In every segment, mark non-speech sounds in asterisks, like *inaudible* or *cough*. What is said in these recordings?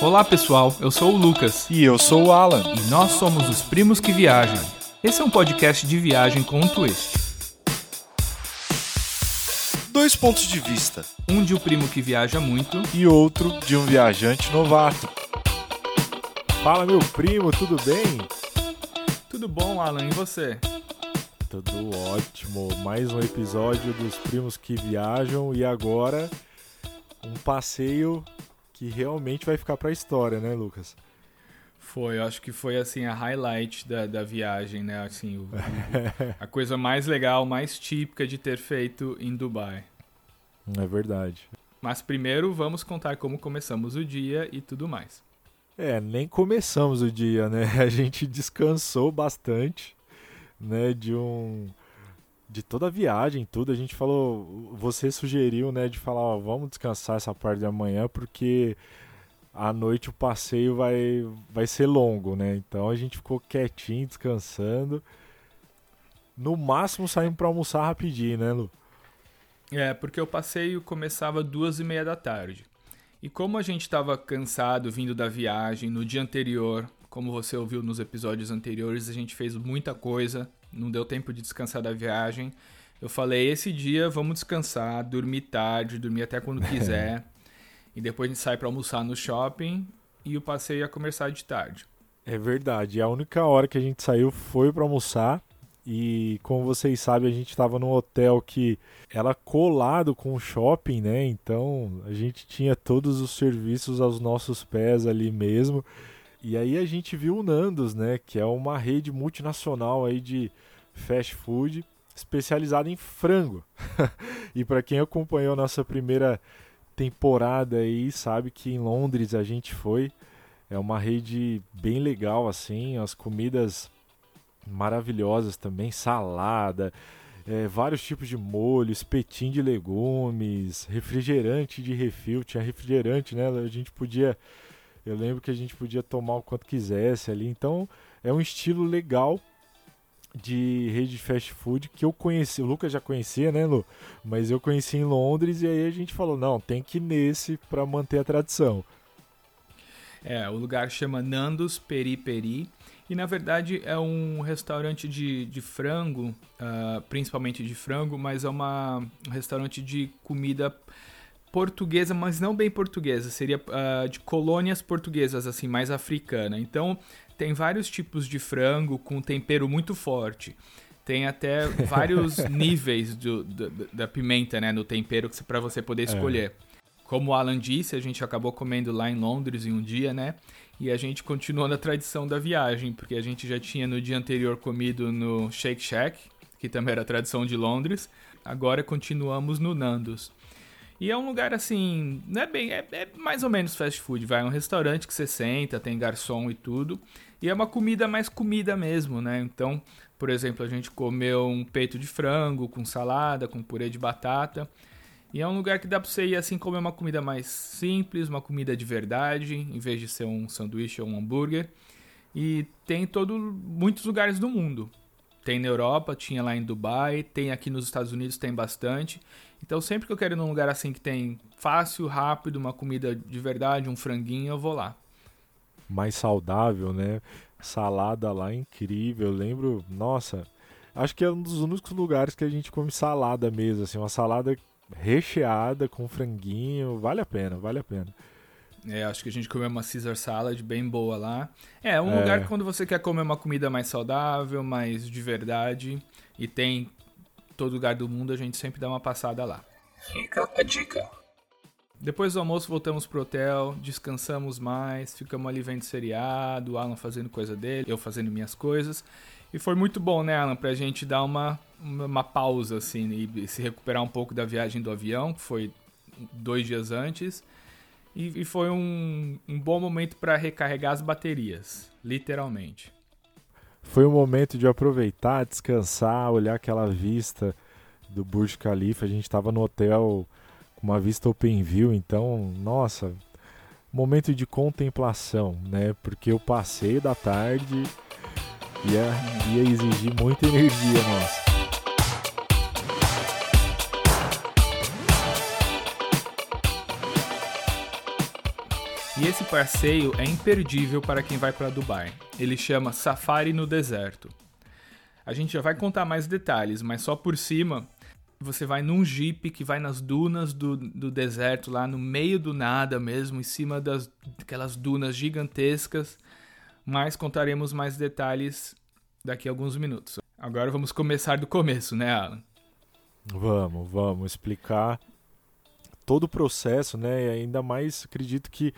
Olá pessoal, eu sou o Lucas E eu sou o Alan. e nós somos os Primos que Viajam. Esse é um podcast de viagem com um twist. Dois pontos de vista Um de o primo que viaja muito e outro de um viajante novato. Fala meu primo, tudo bem? Tudo bom, Alan? E você? Tudo ótimo. Mais um episódio dos primos que viajam e agora um passeio que realmente vai ficar pra história, né, Lucas? Foi, eu acho que foi assim a highlight da, da viagem, né? Assim, o- o- *laughs* a coisa mais legal, mais típica de ter feito em Dubai. É verdade. Mas primeiro vamos contar como começamos o dia e tudo mais. É, nem começamos o dia, né? *laughs* A gente descansou bastante, né, de um de toda a viagem, tudo. A gente falou, você sugeriu, né, de falar, ó, vamos descansar essa parte da manhã porque à noite o passeio vai vai ser longo, né? Então a gente ficou quietinho, descansando. No máximo saímos para almoçar rapidinho, né, Lu? É, porque o passeio começava duas e meia da tarde. E como a gente estava cansado vindo da viagem no dia anterior, como você ouviu nos episódios anteriores, a gente fez muita coisa, não deu tempo de descansar da viagem. Eu falei, esse dia vamos descansar, dormir tarde, dormir até quando *laughs* quiser. e depois a gente sai para almoçar no shopping e o passeio ia começar de tarde. É verdade. A única hora que a gente saiu foi para almoçar. E como vocês sabem, a gente estava num hotel que era colado com o shopping, né? Então a gente tinha todos os serviços aos nossos pés ali mesmo. E aí a gente viu o Nandos, né? Que é uma rede multinacional aí de fast food especializada em frango. *laughs* e para quem acompanhou nossa primeira temporada aí, sabe que em Londres a gente foi. É uma rede bem legal, assim, as comidas maravilhosas também, salada, é, vários tipos de molho, espetinho de legumes, refrigerante de refil, tinha refrigerante, né? A gente podia, eu lembro que a gente podia tomar o quanto quisesse ali, então é um estilo legal de rede de fast food que eu conheci, o Lucas já conhecia, né, Lu? Mas eu conheci em Londres e aí a gente falou, não, tem que ir nesse para manter a tradição. É, o lugar chama Nandos Peri Peri. E na verdade é um restaurante de, de frango, ah, principalmente de frango, mas é uma, um restaurante de comida portuguesa, mas não bem portuguesa, seria ah, de colônias portuguesas, assim, mais africana. Então tem vários tipos de frango com tempero muito forte. Tem até *laughs* vários níveis do- do- da pimenta, né, no tempero para você poder escolher. Como o Alan disse, a gente acabou comendo lá em Londres em um dia, né? E a gente continuou na tradição da viagem, porque a gente já tinha no dia anterior comido no Shake Shack, que também era tradição de Londres. Agora continuamos no Nandos. E é um lugar assim, não é bem, é, é mais ou menos fast food, vai, é um restaurante que você senta, tem garçom e tudo. E é uma comida mais comida mesmo, né? Então, por exemplo, a gente comeu um peito de frango com salada, com purê de batata. E é um lugar que dá pra você ir assim comer uma comida mais simples, uma comida de verdade, em vez de ser um sanduíche ou um hambúrguer. E tem em todo muitos lugares do mundo. Tem na Europa, tinha lá em Dubai, tem aqui nos Estados Unidos, tem bastante. Então sempre que eu quero ir num lugar assim que tem fácil, rápido, uma comida de verdade, um franguinho, eu vou lá. mais saudável, né? Salada lá incrível. Eu lembro, nossa, acho que é um dos únicos lugares que a gente come salada mesmo, assim, uma salada recheada com franguinho, vale a pena, vale a pena. É, acho que a gente comeu uma Caesar salad bem boa lá. É, um É. lugar que quando você quer comer uma comida mais saudável, mais de verdade, e tem todo lugar do mundo, a gente sempre dá uma passada lá. Fica a dica. Depois do almoço voltamos pro hotel, descansamos mais, ficamos ali vendo seriado, o Alan fazendo coisa dele, eu fazendo minhas coisas. E foi muito bom, né, Alan, pra gente dar uma, uma, uma pausa, assim, e se recuperar um pouco da viagem do avião, que foi dois dias antes. E, e foi um, um bom momento pra recarregar as baterias, literalmente. Foi um momento de aproveitar, descansar, olhar aquela vista do Burj Khalifa. A gente estava no hotel com uma vista open view, então, nossa, momento de contemplação, né? Porque o passeio da tarde ia, ia exigir muita *laughs* energia nossa. E esse passeio é imperdível para quem vai para Dubai. Ele chama Safari no Deserto. A gente já vai contar mais detalhes, mas só por cima, você vai num jeep que vai nas dunas do, do deserto, lá no meio do nada mesmo, em cima das aquelas dunas gigantescas. Mas contaremos mais detalhes daqui a alguns minutos. Agora vamos começar do começo, né, Alan? Vamos, vamos explicar todo o processo, né? E ainda mais acredito que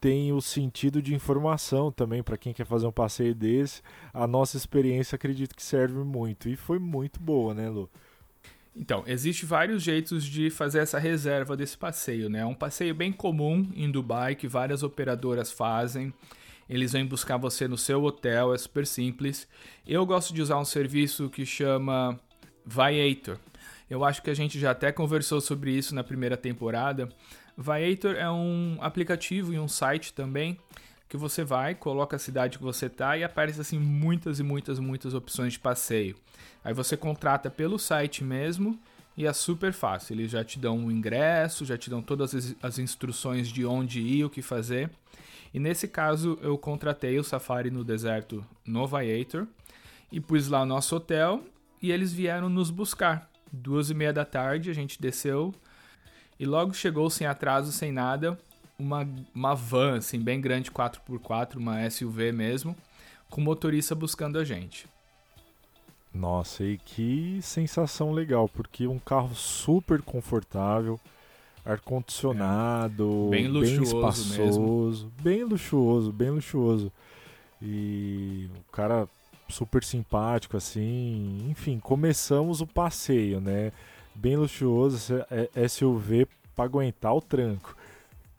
tem o sentido de informação também para quem quer fazer um passeio desse. A nossa experiência acredito que serve muito e foi muito boa, né, Lu? Então, existe vários jeitos de fazer essa reserva desse passeio, né? É um passeio bem comum em Dubai que várias operadoras fazem. Eles vêm buscar você no seu hotel, é super simples. Eu gosto de usar um serviço que chama Viator. Eu acho que a gente já até conversou sobre isso na primeira temporada. Viator é um aplicativo e um site também que você vai, coloca a cidade que você tá e aparece assim muitas e muitas muitas opções de passeio. Aí você contrata pelo site mesmo e é super fácil. Eles já te dão o ingresso, já te dão todas as instruções de onde ir, o que fazer. E nesse caso eu contratei o Safari no deserto no Viator e pus lá o nosso hotel e eles vieram nos buscar. Duas e meia da tarde a gente desceu e logo chegou sem atraso, sem nada, uma, uma van assim bem grande 4x4, uma SUV mesmo, com motorista buscando a gente. Nossa, e que sensação legal, porque um carro super confortável, ar-condicionado, é. bem, bem espaçoso, mesmo. bem luxuoso, bem luxuoso. E o cara super simpático, assim. Enfim, começamos o passeio, né? Bem luxuoso, SUV para aguentar o tranco.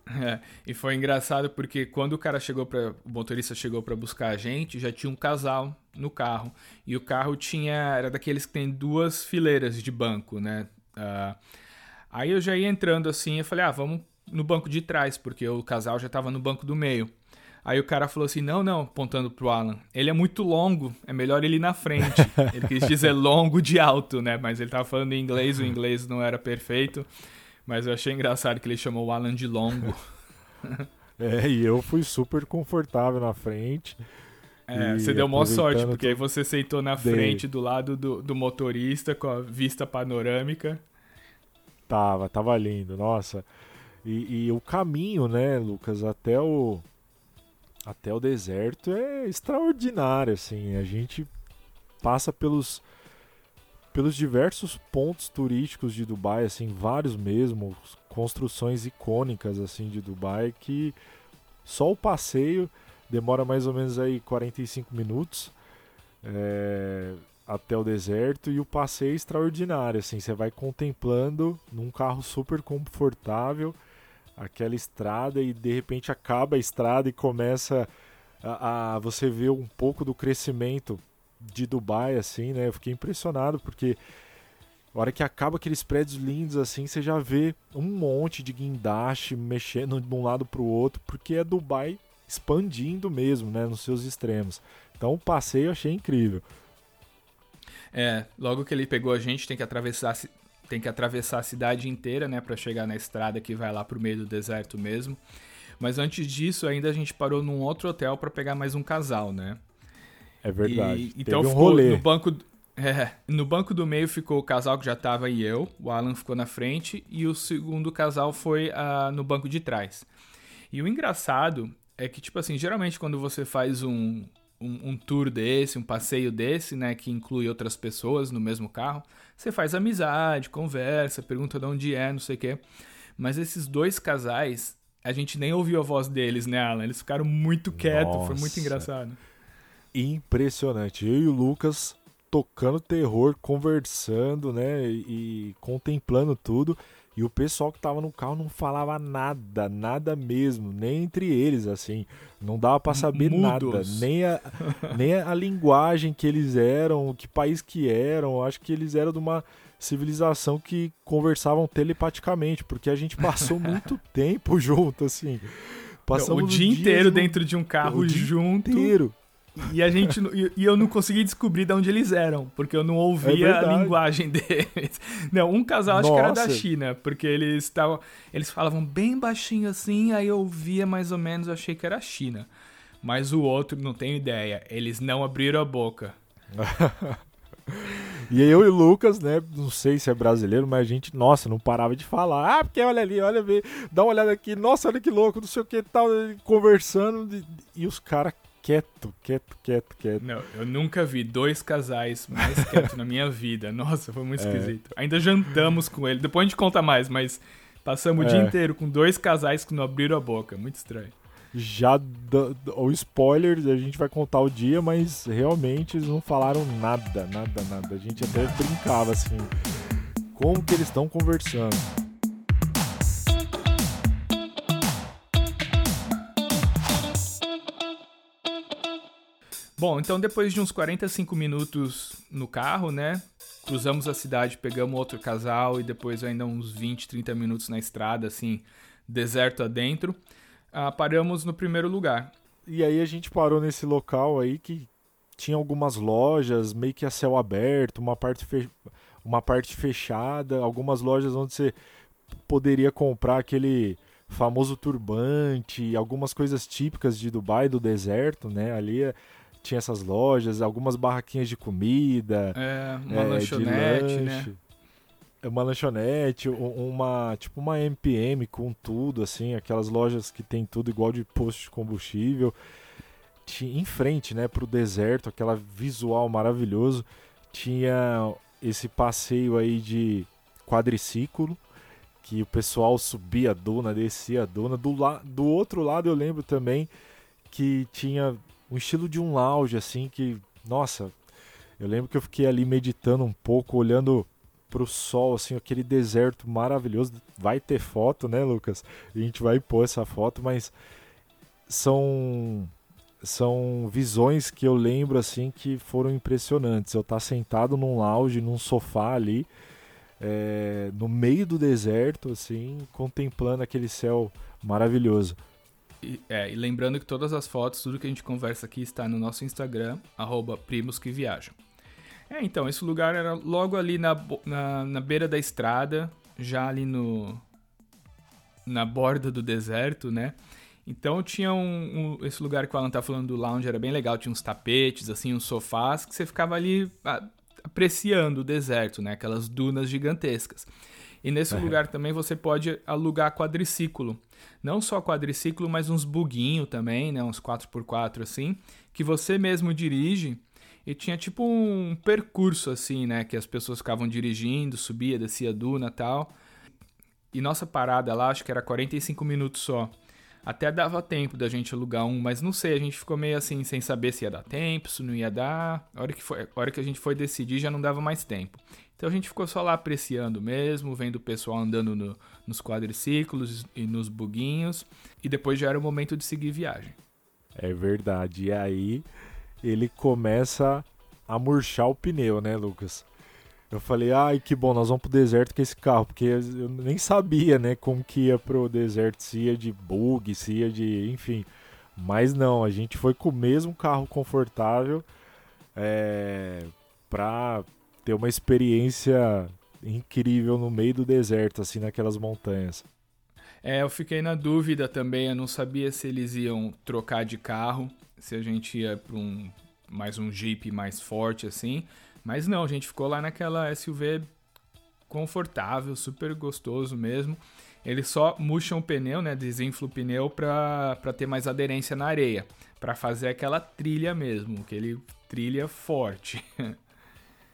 É, e foi engraçado porque quando o cara chegou para o motorista chegou para buscar a gente, já tinha um casal no carro e o carro tinha era daqueles que tem duas fileiras de banco, né? Uh, aí eu já ia entrando assim, eu falei, ah, vamos no banco de trás porque o casal já estava no banco do meio. Aí o cara falou assim: não, não, apontando pro Alan. Ele é muito longo, é melhor ele ir na frente. *laughs* ele quis dizer longo de alto, né? Mas ele tava falando em inglês, o inglês não era perfeito. Mas eu achei engraçado que ele chamou o Alan de longo. *laughs* é, e eu fui super confortável na frente. É, você deu maior sorte, porque aí você sentou na frente do lado do, do motorista com a vista panorâmica. Tava, tava lindo, nossa. E, e, o caminho, né, Lucas, até o até o deserto é extraordinário, assim. A gente passa pelos pelos diversos pontos turísticos de Dubai, assim, vários mesmo, construções icônicas assim de Dubai que só o passeio demora mais ou menos aí 45 minutos é, até o deserto e o passeio é extraordinário, assim, você vai contemplando num carro super confortável aquela estrada e de repente acaba a estrada e começa a, a, você ver um pouco do crescimento de Dubai assim, né? Eu fiquei impressionado porque a hora que acaba aqueles prédios lindos assim, você já vê um monte de guindaste mexendo de um lado para o outro, porque é Dubai expandindo mesmo, né, nos seus extremos. Então o passeio eu achei incrível. É, logo que ele pegou a gente, tem que atravessar tem que atravessar a cidade inteira, né, para chegar na estrada que vai lá pro meio do deserto mesmo. Mas antes disso, ainda a gente parou num outro hotel para pegar mais um casal, né? É verdade. E, então um ficou rolê. no banco é, no banco do meio ficou o casal que já tava e eu, o Alan ficou na frente e o segundo casal foi uh, no banco de trás. E o engraçado é que, tipo assim, geralmente quando você faz um, um, um, tour desse, um passeio desse, né, que inclui outras pessoas no mesmo carro, você faz amizade, conversa, pergunta de onde é, não sei o quê. Mas esses dois casais, a gente nem ouviu a voz deles, né, Alan? Eles ficaram muito quietos, Nossa. foi muito engraçado. Impressionante. Eu e o Lucas tocando terror, conversando, né, e, e contemplando tudo. E o pessoal que tava no carro não falava nada, nada mesmo, nem entre eles, assim. Não dava para saber Mudos. nada, nem a, nem a linguagem que eles eram, que país que eram. Acho que eles eram de uma civilização que conversavam telepaticamente, porque a gente *laughs* passou muito tempo junto, assim. Passamos o dia, inteiro dentro de um carro o junto. Dia inteiro. E a gente e, eu não consegui descobrir de onde eles eram, porque eu não ouvia É a linguagem *laughs* deles. Não, um casal acho que era da Nossa. China, porque eles estavam, eles falavam bem baixinho assim, aí eu ouvia mais ou menos, achei que era China. Mas o outro não tenho ideia, eles não abriram a boca. *laughs* E eu e o Lucas, né? Não sei se é brasileiro, mas a gente, nossa, não parava de falar. Ah, porque olha ali, olha ali, dá uma olhada aqui, nossa, olha que louco, não sei o que tal, conversando. E, e os caras quieto, quieto, quieto, quieto. Não, eu nunca vi dois casais mais quietos na minha vida. Nossa, foi muito É. esquisito. Ainda jantamos com ele. Depois a gente conta mais, mas passamos o dia É. inteiro com dois casais que não abriram a boca. Muito estranho. Já o spoiler, a gente vai contar o dia, mas realmente eles não falaram nada, nada, nada. A gente até brincava assim. Como que eles estão conversando? Bom, então depois de uns 45 minutos no carro, né? Cruzamos a cidade, pegamos outro casal e depois ainda uns 20, 30 minutos na estrada, assim, deserto adentro. Ah, paramos no primeiro lugar. E aí a gente parou nesse local aí que tinha algumas lojas, meio que a céu aberto, uma parte, fe- uma parte fechada, algumas lojas onde você poderia comprar aquele famoso turbante, algumas coisas típicas de Dubai, do deserto, né? Ali eh, tinha essas lojas, algumas barraquinhas de comida, É, uma é, lanchonete, né? lanche. É Uma lanchonete, uma tipo uma MPM com tudo, assim, aquelas lojas que tem tudo igual de posto de combustível. Tinha, em frente, né, pro deserto, aquela visual maravilhoso. Tinha esse passeio aí de quadriciclo, que o pessoal subia a duna, descia a duna. Do, la do outro lado eu lembro também que tinha um estilo de um lounge, assim, que, nossa, eu lembro que eu fiquei ali meditando um pouco, olhando pro sol, assim, aquele deserto maravilhoso. Vai ter foto, né, Lucas? A gente vai pôr essa foto, mas são são visões que eu lembro assim que foram impressionantes. Eu estar sentado num lounge, num sofá ali, é, no meio do deserto, assim, contemplando aquele céu maravilhoso. E, é, e lembrando que todas as fotos, tudo que a gente conversa aqui está no nosso Instagram, arroba primos que viajam. É, então, esse lugar era logo ali na, na, na beira da estrada, já ali no na borda do deserto, né? Então tinha um, um- esse lugar que o Alan tá falando do lounge era bem legal, tinha uns tapetes, assim, uns sofás que você ficava ali ah, apreciando o deserto, né? Aquelas dunas gigantescas. E nesse É. lugar também você pode alugar quadriciclo. Não só quadriciclo, mas uns buguinho também, né? Uns 4x4 assim, que você mesmo dirige e tinha tipo um percurso assim, né? Que as pessoas ficavam dirigindo, subia, descia duna e tal. E nossa parada lá, acho que era 45 minutos só. Até dava tempo da gente alugar um, mas não sei, a gente ficou meio assim, sem saber se ia dar tempo, se não ia dar. A hora que, foi, a hora que a gente foi decidir já não dava mais tempo. Então a gente ficou só lá apreciando mesmo, vendo o pessoal andando no- nos quadriciclos e nos buguinhos. E depois já era o momento de seguir viagem. É verdade. E aí ele começa a murchar o pneu, né, Lucas? Eu falei, ai, que bom, nós vamos pro deserto com esse carro, porque eu nem sabia, né, como que ia pro deserto, se ia de bug, se ia de, enfim. Mas não, a gente foi com o mesmo carro confortável é, pra ter uma experiência incrível no meio do deserto, assim, naquelas montanhas. É, eu fiquei na dúvida também, eu não sabia se eles iam trocar de carro, se a gente ia para um mais um Jeep mais forte assim, mas não, a gente ficou lá naquela SUV confortável, super gostoso mesmo. Eles só murcham o pneu, né, desinflam o pneu para ter mais aderência na areia, para fazer aquela trilha mesmo, aquele trilha forte.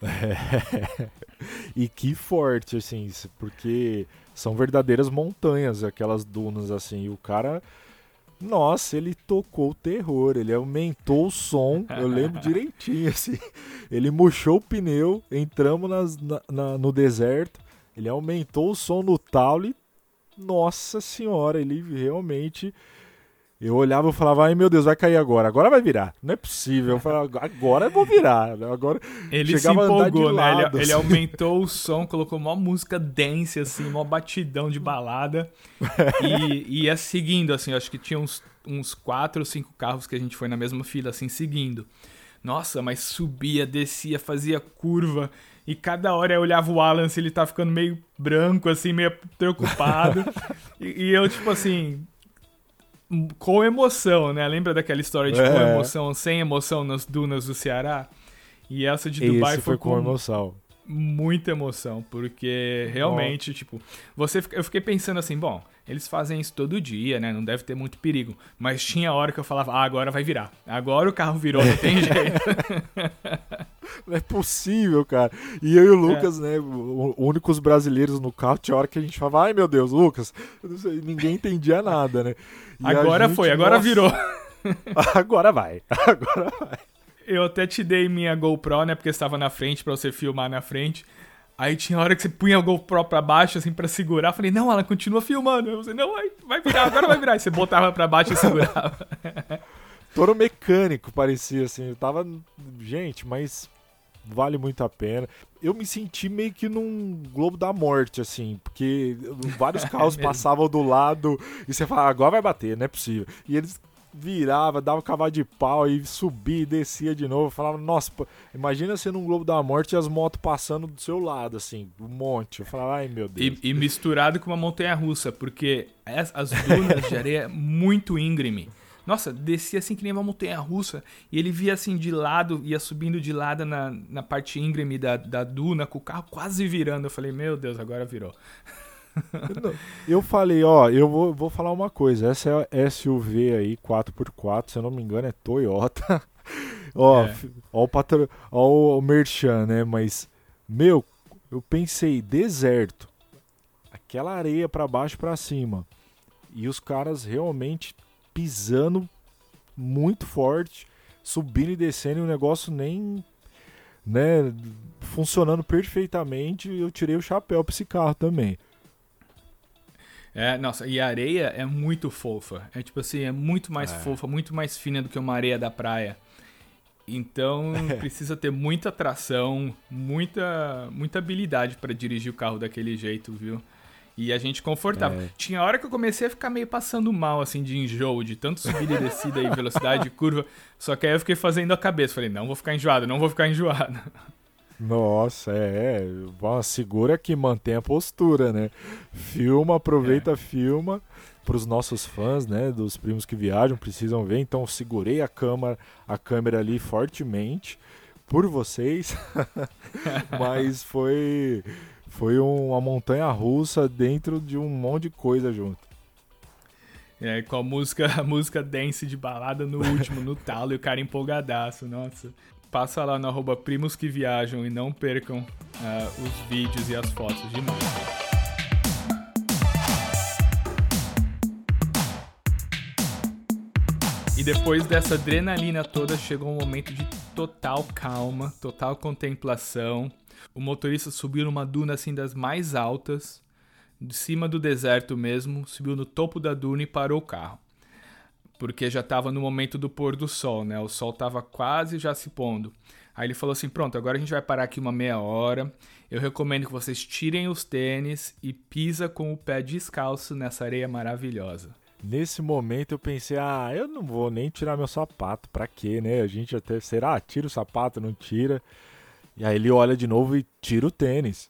*laughs* e que forte, assim, porque são verdadeiras montanhas, aquelas dunas, assim. E o cara, nossa, ele tocou o terror, ele aumentou o som, eu lembro *laughs* direitinho, assim. Ele murchou o pneu, entramos nas- na- na- no deserto, ele aumentou o som no talo e, nossa senhora, ele realmente. Eu olhava e falava, ai meu Deus, vai cair agora, agora vai virar. Não é possível. Eu falava, agora eu vou virar. Agora ele se empolgou, né? Lado, ele, assim. ele, aumentou o som, colocou uma música dance, assim, uma batidão de balada. e, e ia seguindo, assim, acho que tinha uns, uns quatro ou cinco carros que a gente foi na mesma fila, assim, seguindo. Nossa, mas subia, descia, fazia curva. E cada hora eu olhava o Alan se ele tá ficando meio branco, assim, meio preocupado. *laughs* e, e eu, tipo assim, com emoção, né? Lembra daquela história de é. com emoção, sem emoção nas dunas do Ceará? E essa de Dubai Esse foi, com, com emoção. Muita emoção, porque realmente, oh. tipo, você eu fiquei pensando assim, bom, eles fazem isso todo dia, né? Não deve ter muito perigo. Mas tinha hora que eu falava, ah, agora vai virar. Agora o carro virou, não tem jeito. *laughs* *laughs* Não é possível, cara. E eu e o Lucas, é. né, únicos brasileiros no carro, tinha hora que a gente falava, ai meu Deus, Lucas, ninguém entendia nada, né? E agora gente, foi, agora nossa... virou. *laughs* agora vai, agora vai. Eu até te dei minha GoPro, né, porque estava na frente para você filmar na frente. Aí tinha hora que você punha a GoPro pra baixo, assim, pra segurar. Eu falei, não, ela continua filmando. Eu falei, não, vai, vai virar, agora vai virar. Aí você botava pra baixo e segurava. Toro mecânico parecia, assim. Eu tava. Gente, mas vale muito a pena. Eu me senti meio que num Globo da Morte, assim, porque vários *laughs* carros é passavam do lado e você fala, agora vai bater, não é possível. E eles virava, dava um cavalo de pau e subia e descia de novo. Falava, nossa, imagina você num Globo da Morte e as motos passando do seu lado, assim, um monte. Eu falava, ai meu Deus. E, e misturado com uma montanha russa, porque as, as dunas de areia é muito íngreme. Nossa, descia assim que nem uma montanha russa. E ele via assim de lado, ia subindo de lado na, na parte íngreme da, da duna, com o carro quase virando. Eu falei, meu Deus, agora virou. *laughs* eu falei, ó, eu vou, vou falar uma coisa. Essa é SUV aí, 4x4, se eu não me engano, é Toyota. *laughs* ó, é. ó, o patro, ó o Merchan, né? Mas, meu, eu pensei, deserto. Aquela areia para baixo para cima. E os caras realmente pisando muito forte, subindo e descendo, e o negócio nem né, funcionando perfeitamente. Eu tirei o chapéu para esse carro também. É, nossa, e a areia é muito fofa. É tipo assim, é muito mais é. fofa, muito mais fina do que uma areia da praia. Então *laughs* precisa ter muita tração, muita, muita habilidade para dirigir o carro daquele jeito, viu? E a gente confortável. É. Tinha hora que eu comecei a ficar meio passando mal, assim, de enjoo, de tanto subida e descida e velocidade, *laughs* curva. Só que aí eu fiquei fazendo a cabeça. Falei, não vou ficar enjoado, não vou ficar enjoado. Nossa, é. é. Segura que mantém a postura, né? Filma, aproveita, é. filma. Para os nossos fãs, né? Dos primos que viajam, precisam ver. Então, segurei a câmera, a câmera ali fortemente por vocês. *laughs* Mas foi foi uma montanha russa dentro de um monte de coisa junto. É, com a música, *laughs* a música dance de balada no último, no talo, e o cara empolgadaço, nossa. Passa lá no arroba primos que viajam e não percam uh, os vídeos e as fotos demais. E depois dessa adrenalina toda, chegou um momento de total calma, total contemplação. O motorista subiu numa duna assim das mais altas, de cima do deserto mesmo, subiu no topo da duna e parou o carro. Porque já estava no momento do pôr do sol, né? O sol estava quase já se pondo. Aí ele falou assim: pronto, agora a gente vai parar aqui uma meia hora. Eu recomendo que vocês tirem os tênis e pisa com o pé descalço nessa areia maravilhosa. Nesse momento eu pensei, ah, eu não vou nem tirar meu sapato, pra quê, né? A gente até, será? Tira o sapato, não tira. E aí ele olha de novo e tira o tênis.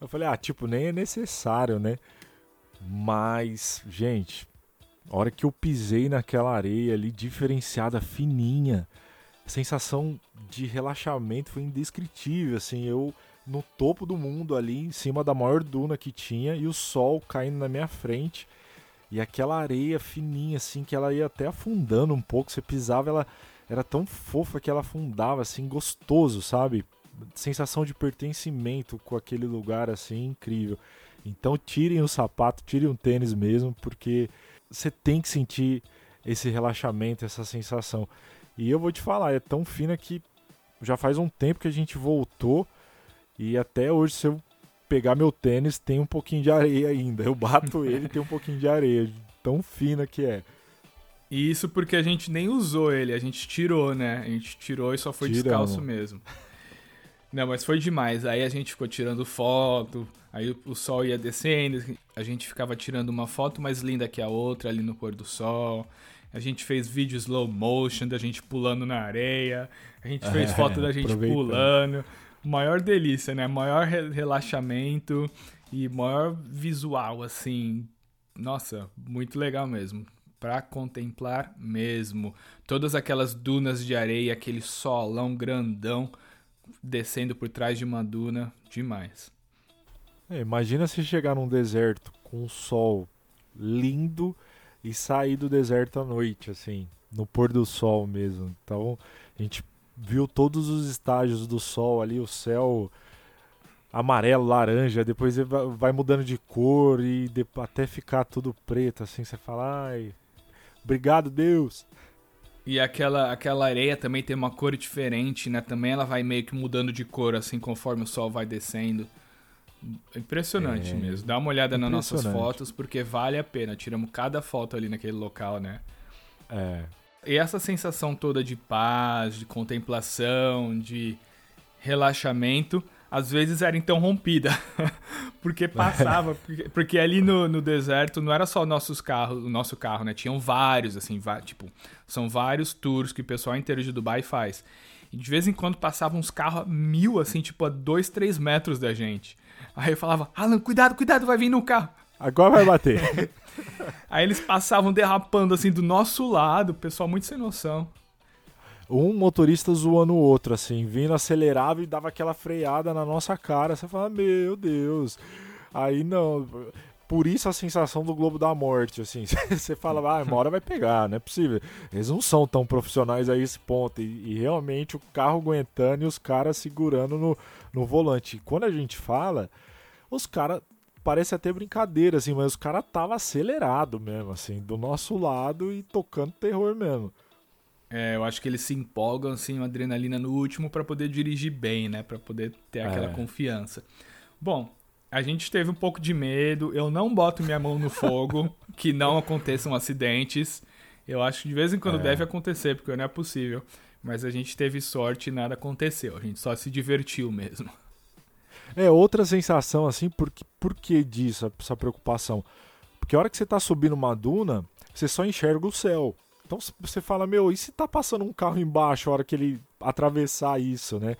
Eu falei, ah, tipo, nem é necessário, né? Mas, gente, a hora que eu pisei naquela areia ali, diferenciada, fininha, a sensação de relaxamento foi indescritível, assim, eu no topo do mundo ali, em cima da maior duna que tinha, e o sol caindo na minha frente, e aquela areia fininha, assim, que ela ia até afundando um pouco, você pisava, ela era tão fofa que ela afundava, assim, gostoso, sabe? sensação de pertencimento com aquele lugar assim incrível. Então tirem o sapato, tirem o tênis mesmo, porque você tem que sentir esse relaxamento, essa sensação. E eu vou te falar, é tão fina que já faz um tempo que a gente voltou e até hoje se eu pegar meu tênis tem um pouquinho de areia ainda. Eu bato *laughs* ele tem um pouquinho de areia, tão fina que é. E isso porque a gente nem usou ele, a gente tirou, né? A gente tirou e só foi Tiramos. descalço mesmo. Não, mas foi demais. Aí a gente ficou tirando foto, aí o sol ia descendo, a gente ficava tirando uma foto mais linda que a outra ali no pôr do sol. A gente fez vídeo slow motion da gente pulando na areia. A gente fez É, *laughs* foto da gente pulando. Maior delícia, né? Maior re- relaxamento e maior visual, assim. Nossa, muito legal mesmo. Pra contemplar mesmo. Todas aquelas dunas de areia, aquele solão grandão descendo por trás de uma duna. Demais. É, imagina se chegar num deserto com um sol lindo e sair do deserto à noite, assim, no pôr do sol mesmo. Então, a gente viu todos os estágios do sol ali, o céu amarelo, laranja, depois ele va- vai mudando de cor e de- até ficar tudo preto, assim, você fala, ai, obrigado Deus. E aquela, aquela areia também tem uma cor diferente, né? Também ela vai meio que mudando de cor, assim, conforme o sol vai descendo. Impressionante É, mesmo. Dá uma olhada nas nossas fotos, porque vale a pena. Tiramos cada foto ali naquele local, né? É, E essa sensação toda de paz, de contemplação, de relaxamento, às vezes era interrompida. *laughs* porque passava. *laughs* porque, porque ali no, no deserto não era só nossos carros, o nosso carro, né? Tinham vários, assim, tipo, são vários tours que o pessoal inteiro de Dubai faz. E de vez em quando passavam uns carros a mil, assim, tipo, a dois, três metros da gente. Aí eu falava, Alan, cuidado, cuidado, vai vir no carro. Agora vai bater. *laughs* Aí eles passavam derrapando, assim, do nosso lado, pessoal muito sem noção. um motorista zoando o outro, assim, vindo, acelerava e dava aquela freada na nossa cara. Você fala, meu Deus. Aí não. Por isso a sensação do Globo da Morte, assim. *laughs* Você fala, ah, uma hora vai pegar, não é possível. Eles não são tão profissionais a esse ponto. E, e realmente o carro aguentando e os caras segurando no, no volante. E quando a gente fala, os caras. Parece até brincadeira, assim, mas os caras tava acelerado mesmo, assim, do nosso lado e tocando terror mesmo. É, eu acho que eles se empolgam, assim, uma adrenalina no último pra poder dirigir bem, né? Pra poder ter aquela É. confiança. Bom, a gente teve um pouco de medo. Eu não boto minha mão no fogo, *laughs* que não aconteçam acidentes. Eu acho que de vez em quando É. deve acontecer, porque não é possível. Mas a gente teve sorte e nada aconteceu. A gente só se divertiu mesmo. É outra sensação, assim, por, que- por que disso, essa preocupação? Porque a hora que você tá subindo uma duna, você só enxerga o céu. Então você fala, meu, e se tá passando um carro embaixo a hora que ele atravessar isso, né?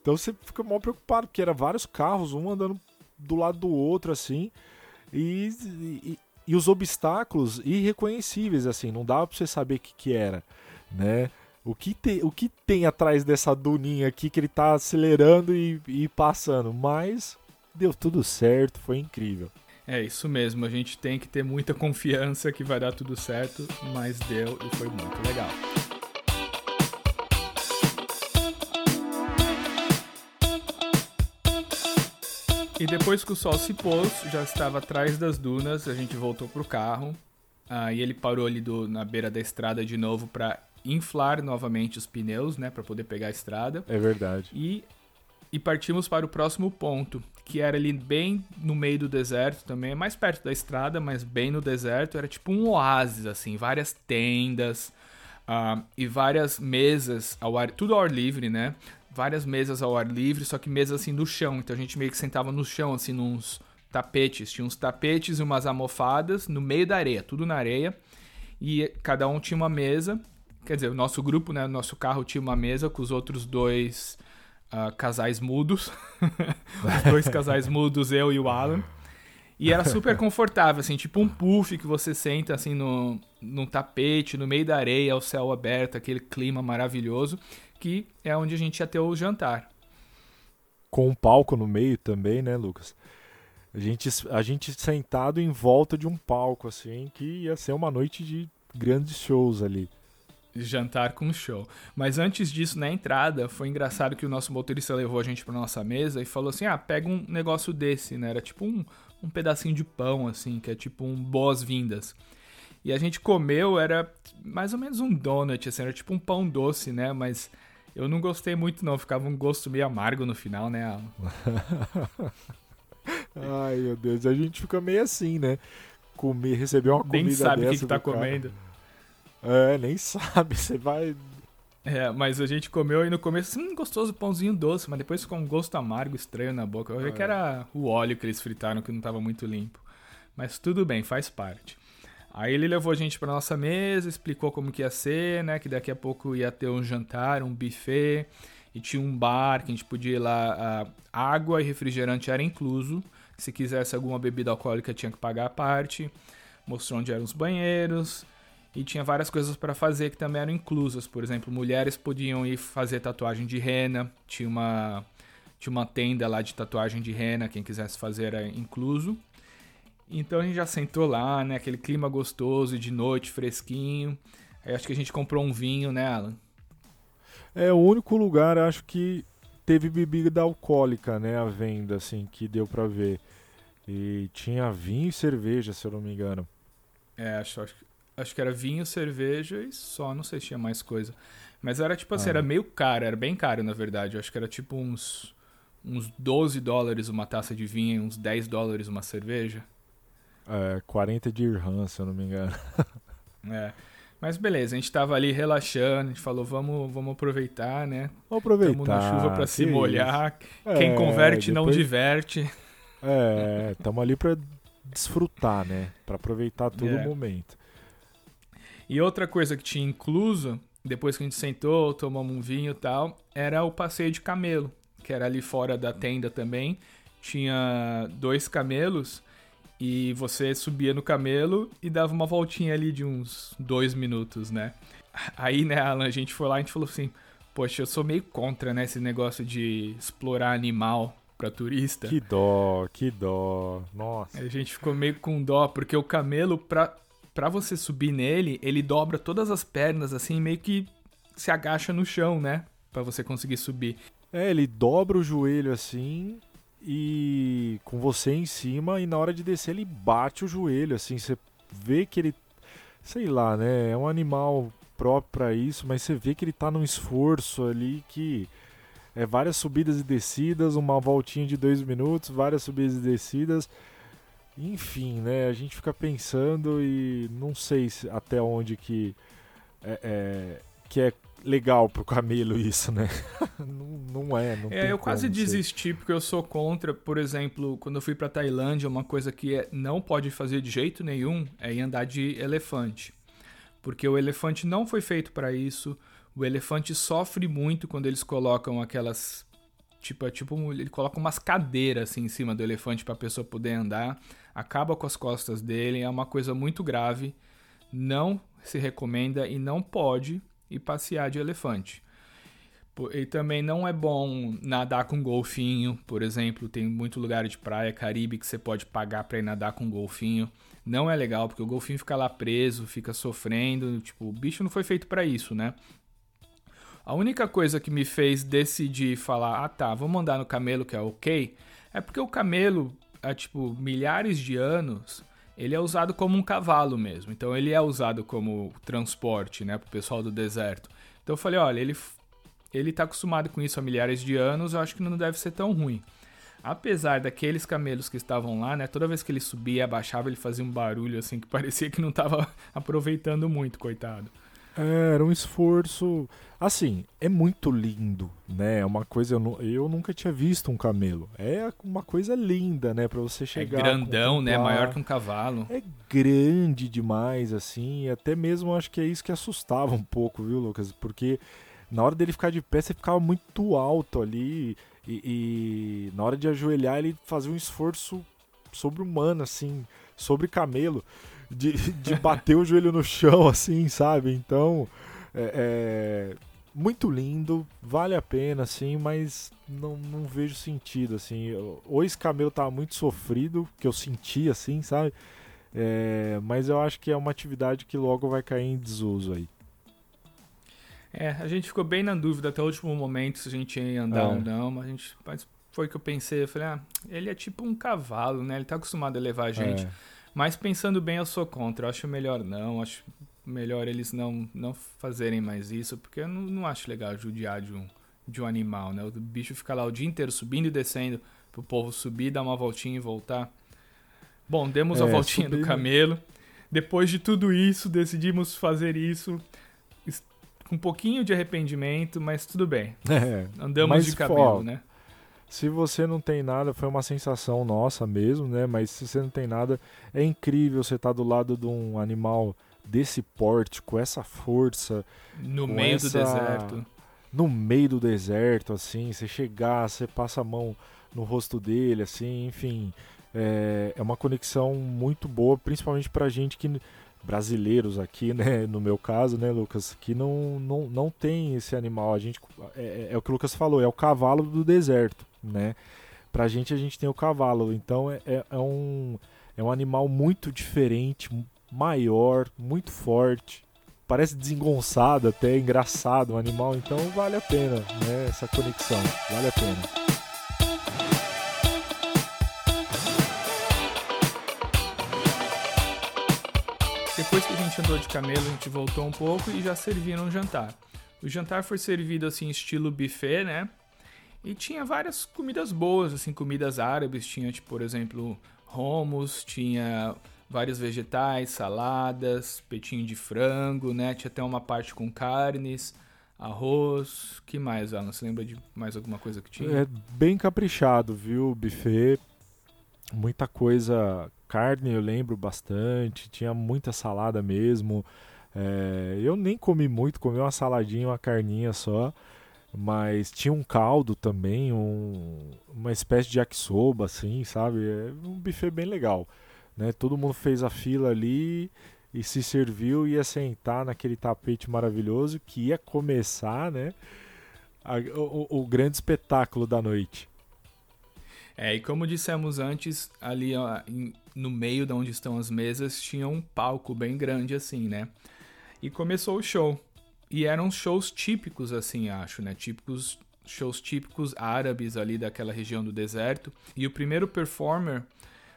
Então você fica mal preocupado, porque era vários carros, um andando do lado do outro, assim, e, e, e os obstáculos irreconhecíveis, assim, não dava pra você saber o que, que era, né? O que, tem, o que tem atrás dessa duninha aqui que ele tá acelerando e, e passando? Mas deu tudo certo, foi incrível. É isso mesmo, a gente tem que ter muita confiança que vai dar tudo certo, mas deu e foi muito legal. E depois que o sol se pôs, já estava atrás das dunas, a gente voltou pro carro. Aí ele parou ali do- na beira da estrada de novo para inflar novamente os pneus, né, para poder pegar a estrada. É verdade. E, e partimos para o próximo ponto, que era ali bem no meio do deserto também, mais perto da estrada, mas bem no deserto. Era tipo um oásis, assim, várias tendas ah, e várias mesas ao ar, tudo ao ar livre, né? Várias mesas ao ar livre, só que mesas assim no chão. Então a gente meio que sentava no chão, assim, nos tapetes. Tinha uns tapetes e umas almofadas no meio da areia, tudo na areia. E cada um tinha uma mesa. Quer dizer, o nosso grupo, né? O nosso carro tinha uma mesa com os outros dois ah, casais mudos. *laughs* os dois casais mudos, eu e o Alan. E era super confortável, assim, tipo um puff que você senta assim no, num tapete, no meio da areia, ao céu aberto, aquele clima maravilhoso, que é onde a gente ia ter o jantar. Com um palco no meio também, né, Lucas? A gente, a gente sentado em volta de um palco, assim, que ia ser uma noite de grandes shows ali. Jantar com show. Mas antes disso, na entrada, foi engraçado que o nosso motorista levou a gente pra nossa mesa e falou assim: ah, pega um negócio desse, né? Era tipo um, um pedacinho de pão, assim, que é tipo um boas-vindas. E a gente comeu, era mais ou menos um donut, assim, era tipo um pão doce, né? Mas eu não gostei muito, não. Ficava um gosto meio amargo no final, né, Alan? *laughs* Ai, meu Deus, a gente fica meio assim, né? Comer, receber uma Nem comida sabe o que, que tá do cara. É, nem sabe. *laughs* Você vai. É, mas a gente comeu e no começo, hum, gostoso, pãozinho doce, mas depois ficou um gosto amargo, estranho na boca. Eu vi É. que era o óleo que eles fritaram, que não tava muito limpo. Mas tudo bem, faz parte. Aí ele levou a gente pra nossa mesa, explicou como que ia ser, né? Que daqui a pouco ia ter um jantar, um buffet, e tinha um bar que a gente podia ir lá. água e refrigerante era incluso. Se quisesse alguma bebida alcoólica, tinha que pagar a parte. Mostrou onde eram os banheiros. E tinha várias coisas para fazer que também eram inclusas. Por exemplo, mulheres podiam ir fazer tatuagem de rena. Tinha uma, tinha uma tenda lá de tatuagem de rena. Quem quisesse fazer era incluso. Então a gente já sentou lá, né? Aquele clima gostoso de noite, fresquinho. Aí acho que a gente comprou um vinho, né, Alan? É o único lugar, acho que teve bebida alcoólica, né? À venda, assim, que deu pra ver. E tinha vinho e cerveja, se eu não me engano. É, acho, acho, acho que era vinho, cerveja e só, não sei se tinha mais coisa. Mas era tipo assim, Ah. era meio caro, era bem caro na verdade. Eu acho que era tipo uns, uns 12 dólares uma taça de vinho e uns 10 dólares uma cerveja. É, 40 dirham, se eu não me engano. *laughs* É. Mas beleza, a gente tava ali relaxando, a gente falou, vamos, vamos aproveitar, né? Vamos Tamo aproveitar. na chuva pra se que molhar. isso. Quem É, converte não depois- diverte. É, estamos ali pra desfrutar, né? Pra aproveitar todo *laughs* É. momento. E outra coisa que tinha incluso, depois que a gente sentou, tomamos um vinho e tal, era o passeio de camelo, que era ali fora da tenda também. Tinha dois camelos e você subia no camelo e dava uma voltinha ali de uns dois minutos, né? Aí, né, Alan, a gente foi lá e a gente falou assim: Poxa, eu sou meio contra, né, esse negócio de explorar animal pra turista. Que dó, que dó. Nossa. A gente ficou meio com dó, porque o camelo, pra, pra você subir nele, ele dobra todas as pernas, assim, meio que se agacha no chão, né? Pra você conseguir subir. É, ele dobra o joelho assim e com você em cima e na hora de descer ele bate o joelho assim, você vê que ele sei lá, né, é um animal próprio pra isso, mas você vê que ele tá num esforço ali que é várias subidas e descidas, uma voltinha de dois minutos, várias subidas e descidas. Enfim, né? A gente fica pensando e não sei se- até onde que é, é- que é legal pro camelo isso, né? *laughs* não, não é, não É, eu quase como ser. desisti porque eu sou contra, por exemplo, quando eu fui pra Tailândia, uma coisa que é, não pode fazer de jeito nenhum é ir andar de elefante. Porque o elefante não foi feito pra isso. O elefante sofre muito quando eles colocam aquelas tipo, é tipo ele coloca umas cadeiras assim em cima do elefante pra pessoa poder andar, acaba com as costas dele, é uma coisa muito grave. Não se recomenda e não pode ir passear de elefante. E também não é bom nadar com golfinho, por exemplo. Tem muito lugar de praia caribe que você pode pagar pra ir nadar com golfinho. Não é legal, porque o golfinho fica lá preso, fica sofrendo. Tipo, o bicho não foi feito pra isso, né? A única coisa que me fez decidir falar, ah tá, vamos andar no camelo que é ok, é porque o camelo, há tipo milhares de anos, ele é usado como um cavalo mesmo. Então ele é usado como transporte, né, pro pessoal do deserto. Então eu falei, olha, ele ele tá acostumado com isso há milhares de anos, eu acho que não deve ser tão ruim. Apesar daqueles camelos que estavam lá, né, toda vez que ele subia, abaixava, ele fazia um barulho assim que *laughs* parecia que não tava *laughs* aproveitando muito, coitado. É, era um esforço. Assim, é muito lindo, né? É uma coisa. Eu, eu nunca tinha visto um camelo. É uma coisa linda, né? Pra você chegar. é grandão, né, maior que um cavalo. É grande demais, assim. e Até mesmo acho que é isso que assustava um pouco, viu, Lucas? Porque na hora dele ficar de pé, você ficava muito alto ali. E, e na hora de ajoelhar, ele fazia um esforço sobre-humano, assim, sobre camelo, de, de bater o joelho no chão, assim, sabe? Então, é, é muito lindo, vale a pena, assim, mas não, não vejo sentido, assim. Ou esse camelo tava muito sofrido, que eu senti, assim, sabe? É, mas eu acho que é uma atividade que logo vai cair em desuso aí. É, a gente ficou bem na dúvida até o último momento se a gente ia andar É. ou não, mas a gente. Mas foi que eu pensei, eu falei, ah, ele é tipo um cavalo, né? Ele tá acostumado a levar a gente. É. Mas pensando bem, eu sou contra. Eu acho melhor não. Acho melhor eles não, não fazerem mais isso, porque eu não, não acho legal judiar de um, de um animal, né? O bicho fica lá o dia inteiro subindo e descendo pro povo subir, dar uma voltinha e voltar. Bom, demos a É, voltinha do subir- camelo. depois de tudo isso, decidimos fazer isso com um pouquinho de arrependimento, mas tudo bem. *laughs* É, Andamos de cabelo, ó, né? Se você não tem nada, foi uma sensação nossa mesmo, né? Mas se você não tem nada, é incrível você estar do lado de um animal desse porte, com essa força, No meio do essa- deserto. no meio do deserto, assim, você chegar, você passa a mão no rosto dele, assim, enfim, é, é uma conexão muito boa, principalmente pra gente que brasileiros aqui, *laughs* né, no meu caso, né, Lucas, que não, não, não tem esse animal, a gente é, é o que o Lucas falou, é o cavalo do deserto, né? Pra gente a gente tem o cavalo, então é, é, é um é um animal muito diferente, maior, muito forte, parece desengonçado até, engraçado um animal, então vale a pena, né, essa conexão, vale a pena. Depois que a gente andou de camelo, a gente voltou um pouco e já serviram um jantar. O jantar foi servido assim, estilo buffet, né? E tinha várias comidas boas, assim, comidas árabes. Tinha, tipo, por exemplo, hummus, tinha vários vegetais, saladas, peitinho de frango, né? Tinha até uma parte com carnes, arroz. que mais, Alan? Você lembra de mais alguma coisa que tinha? É bem caprichado, viu, buffet, muita coisa, carne eu lembro bastante, tinha muita salada mesmo. É, eu nem comi muito, comi uma saladinha, uma carninha só. Mas tinha um caldo também, um- uma espécie de yakisoba, assim, sabe? É um buffet bem legal. Né? Todo mundo fez a fila ali e se serviu, ia sentar naquele tapete maravilhoso que ia começar, né? a- o, o- grande espetáculo da noite. É, e como dissemos antes, ali ó, no meio de onde estão as mesas tinha um palco bem grande assim, né? E começou o show. E eram shows típicos assim, acho, né? Típicos shows típicos árabes ali daquela região do deserto. E o primeiro performer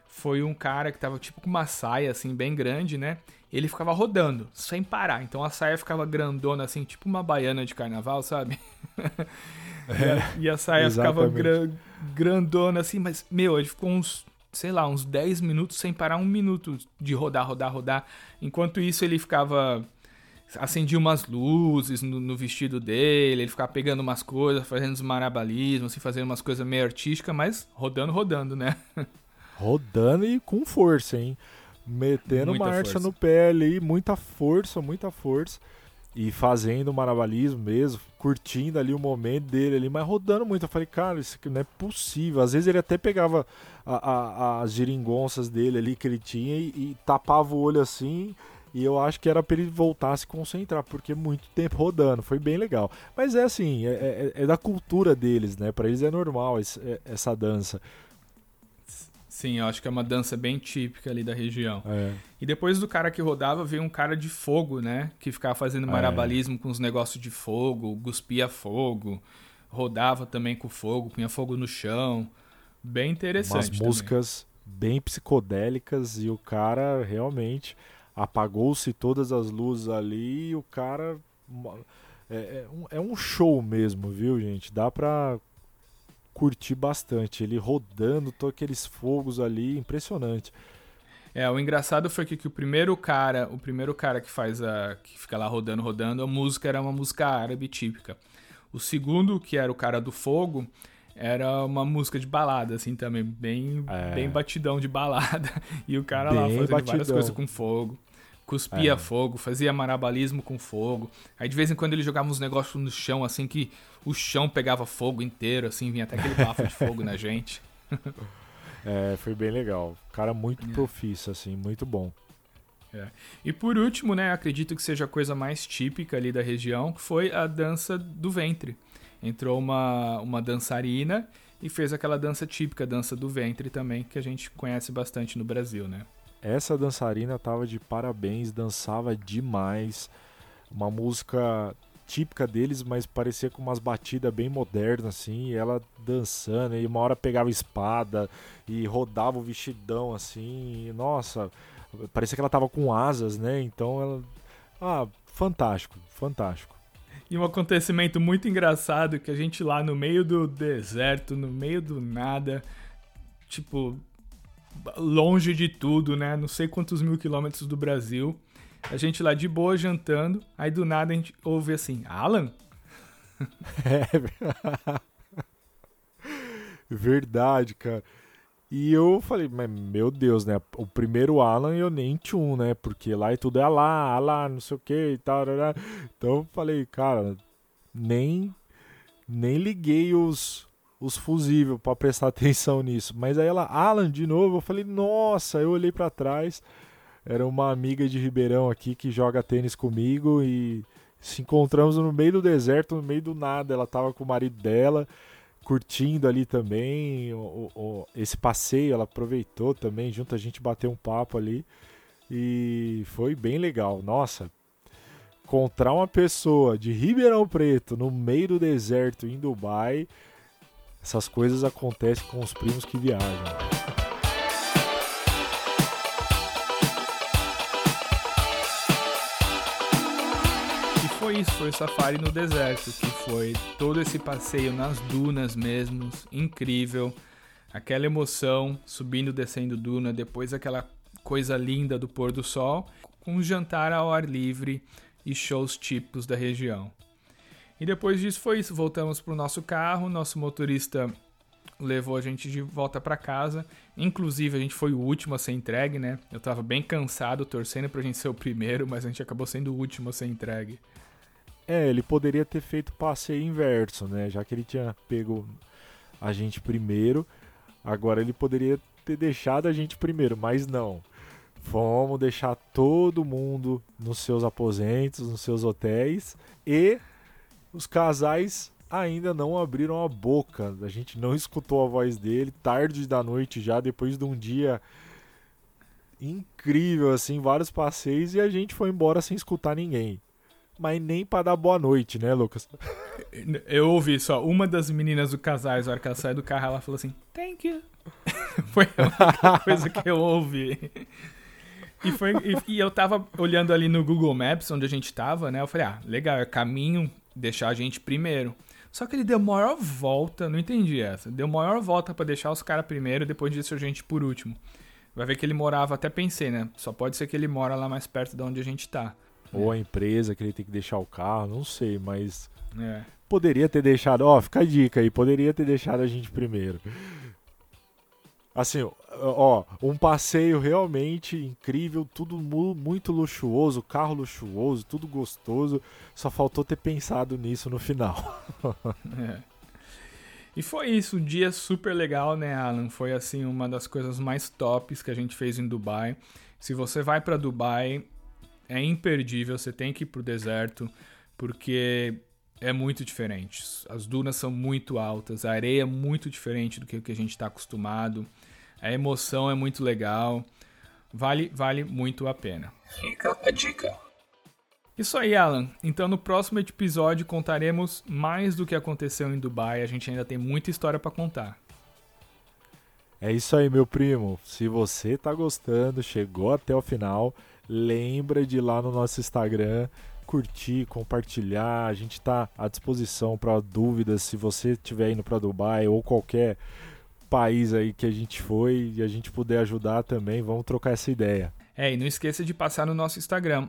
foi um cara que tava tipo com uma saia assim bem grande, né? Ele ficava rodando sem parar. Então a saia ficava grandona assim, tipo uma baiana de carnaval, sabe? *laughs* E a, e a saia ficava Exatamente. gran- grandona assim, mas, meu, ele ficou uns, sei lá, uns 10 minutos sem parar um minuto de rodar, rodar, rodar. Enquanto isso, ele ficava. Acendia umas luzes no, no vestido dele, ele ficava pegando umas coisas, fazendo uns marabalismos, assim, fazendo umas coisas meio artísticas, mas rodando, rodando, né? Rodando e com força, hein? Metendo Muita marcha força. no pé ali, muita força, muita força. E fazendo marabalismo mesmo, curtindo ali o momento dele ali, mas rodando muito. Eu falei, cara, isso aqui não é possível. Às vezes ele até pegava a- a- as geringonças dele ali que ele tinha e, e tapava o olho assim. E eu acho que era pra ele voltar a se concentrar, porque é muito tempo rodando. Foi bem legal. Mas é assim, é, é- é da cultura deles, né? Pra eles é normal esse- é- essa dança. Sim, eu acho que é uma dança bem típica ali da região. É. E depois do cara que rodava, veio um cara de fogo, né? Que ficava fazendo É. marabalismo com os negócios de fogo, cuspia fogo, rodava também com fogo, punha fogo no chão. Bem interessante. umas também. músicas bem psicodélicas e o cara realmente apagou-se todas as luzes ali e o cara é, é um, é um show mesmo, viu, gente? Dá pra curtir bastante. Ele rodando, todos aqueles fogos ali, impressionante. É, o engraçado foi que, que o primeiro cara, o primeiro cara que faz a. que fica lá rodando, rodando, a música era uma música árabe típica. O segundo, que era o cara do fogo, era uma música de balada, assim, também, bem, É. bem batidão de balada. *laughs* E o cara lá Bem fazendo várias batidão. coisas com fogo. Cuspia É. fogo, fazia marabalismo com fogo. Aí de vez em quando ele jogava uns negócios no chão, assim, que o chão pegava fogo inteiro, assim, vinha até aquele bafo de *laughs* fogo na gente. É, foi bem legal. Cara muito É. profício, assim, muito bom. E por último, né, acredito que seja a coisa mais típica ali da região, que foi a dança do ventre. Entrou uma, uma dançarina e fez aquela dança típica, dança do ventre também, que a gente conhece bastante no Brasil, né? Essa dançarina tava de parabéns, dançava demais. Uma música típica deles, mas parecia com umas batidas bem modernas, assim. E ela dançando, e uma hora pegava espada e rodava o vestidão, assim. e, nossa, parecia que ela tava com asas, né? Então ela. Ah, fantástico, fantástico. E um acontecimento muito engraçado que a gente lá no meio do deserto, no meio do nada, tipo, longe de tudo, né? Não sei quantos mil quilômetros do Brasil. A gente lá de boa jantando, aí do nada a gente ouve assim, Alan? *laughs* É verdade, cara. E eu falei, mas meu Deus, né? O primeiro Alan eu nem tinha um, né? Porque lá e tudo é Alá, Alá, não sei o que e tal. Então eu falei, cara, nem, nem liguei os, os fusíveis para prestar *laughs* atenção nisso. Mas aí ela, Alan, de novo, eu falei, nossa, eu olhei para trás. Era uma amiga de Ribeirão aqui que joga tênis comigo e se encontramos no meio do deserto, no meio do nada. Ela tava com o marido dela curtindo ali também o, o, esse passeio, ela aproveitou também, junto a gente bateu um papo ali e foi bem legal. Nossa, encontrar uma pessoa de Ribeirão Preto no meio do deserto em Dubai, essas coisas acontecem com os primos que viajam. foi isso, foi o safari no deserto, que foi todo esse passeio nas dunas mesmo, incrível. Aquela emoção, subindo, descendo duna, depois aquela coisa linda do pôr do sol, com um jantar ao ar livre e shows típicos da região. E depois disso foi isso, voltamos para o nosso carro, nosso motorista levou a gente de volta para casa. Inclusive, a gente foi o último a ser entregue, né? Eu estava bem cansado, torcendo pra gente ser o primeiro, mas a gente acabou sendo o último a ser entregue. É, ele poderia ter feito passeio inverso, né? Já que ele tinha pego a gente primeiro, agora ele poderia ter deixado a gente primeiro, mas não. Vamos deixar todo mundo nos seus aposentos, nos seus hotéis e os casais ainda não abriram a boca. A gente não escutou a voz dele tarde da noite já, depois de um dia incrível assim, vários passeios e a gente foi embora sem escutar ninguém mas nem para dar boa noite, né, Lucas? *laughs* Eu ouvi só uma das meninas do casais, na hora que ela saiu do carro, ela falou assim: Thank you. *laughs* foi a coisa que eu ouvi. E, foi, e, e, eu tava olhando ali no Google Maps, onde a gente tava, né? Eu falei: Ah, legal, é caminho deixar a gente primeiro. Só que ele deu maior volta, não entendi essa. Deu maior volta para deixar os caras primeiro, depois disso a gente por último. Vai ver que ele morava, até pensei, né? Só pode ser que ele mora lá mais perto de onde a gente tá. Ou a empresa que ele tem que deixar o carro, não sei, mas. É. Poderia ter deixado. Ó, fica a dica aí, poderia ter deixado a gente primeiro. Assim, ó, um passeio realmente incrível, tudo muito luxuoso, carro luxuoso, tudo gostoso. Só faltou ter pensado nisso no final. *laughs* é. E foi isso, um dia super legal, né, Alan? Foi assim uma das coisas mais tops que a gente fez em Dubai. Se você vai para Dubai, é imperdível, você tem que ir pro deserto, porque é muito diferente. As dunas são muito altas, a areia é muito diferente do que a gente está acostumado, a emoção é muito legal, vale, vale muito a pena. Fica a dica. Isso aí, Alan. Então no próximo episódio contaremos mais do que aconteceu em Dubai. A gente ainda tem muita história para contar. É isso aí, meu primo. Se você tá gostando, chegou até o final, lembra de ir lá no nosso Instagram curtir, compartilhar. A gente está à disposição para dúvidas se você estiver indo para Dubai ou qualquer país aí que a gente foi e a gente puder ajudar também, vamos trocar essa ideia. É, e não esqueça de passar no nosso Instagram,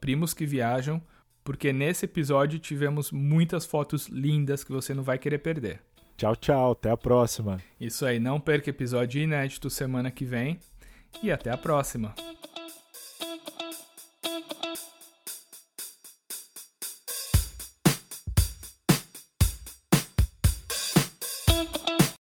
Primos que Viajam, porque nesse episódio tivemos muitas fotos lindas que você não vai querer perder. Tchau, tchau, até a próxima. Isso aí, não perca episódio inédito semana que vem e até a próxima.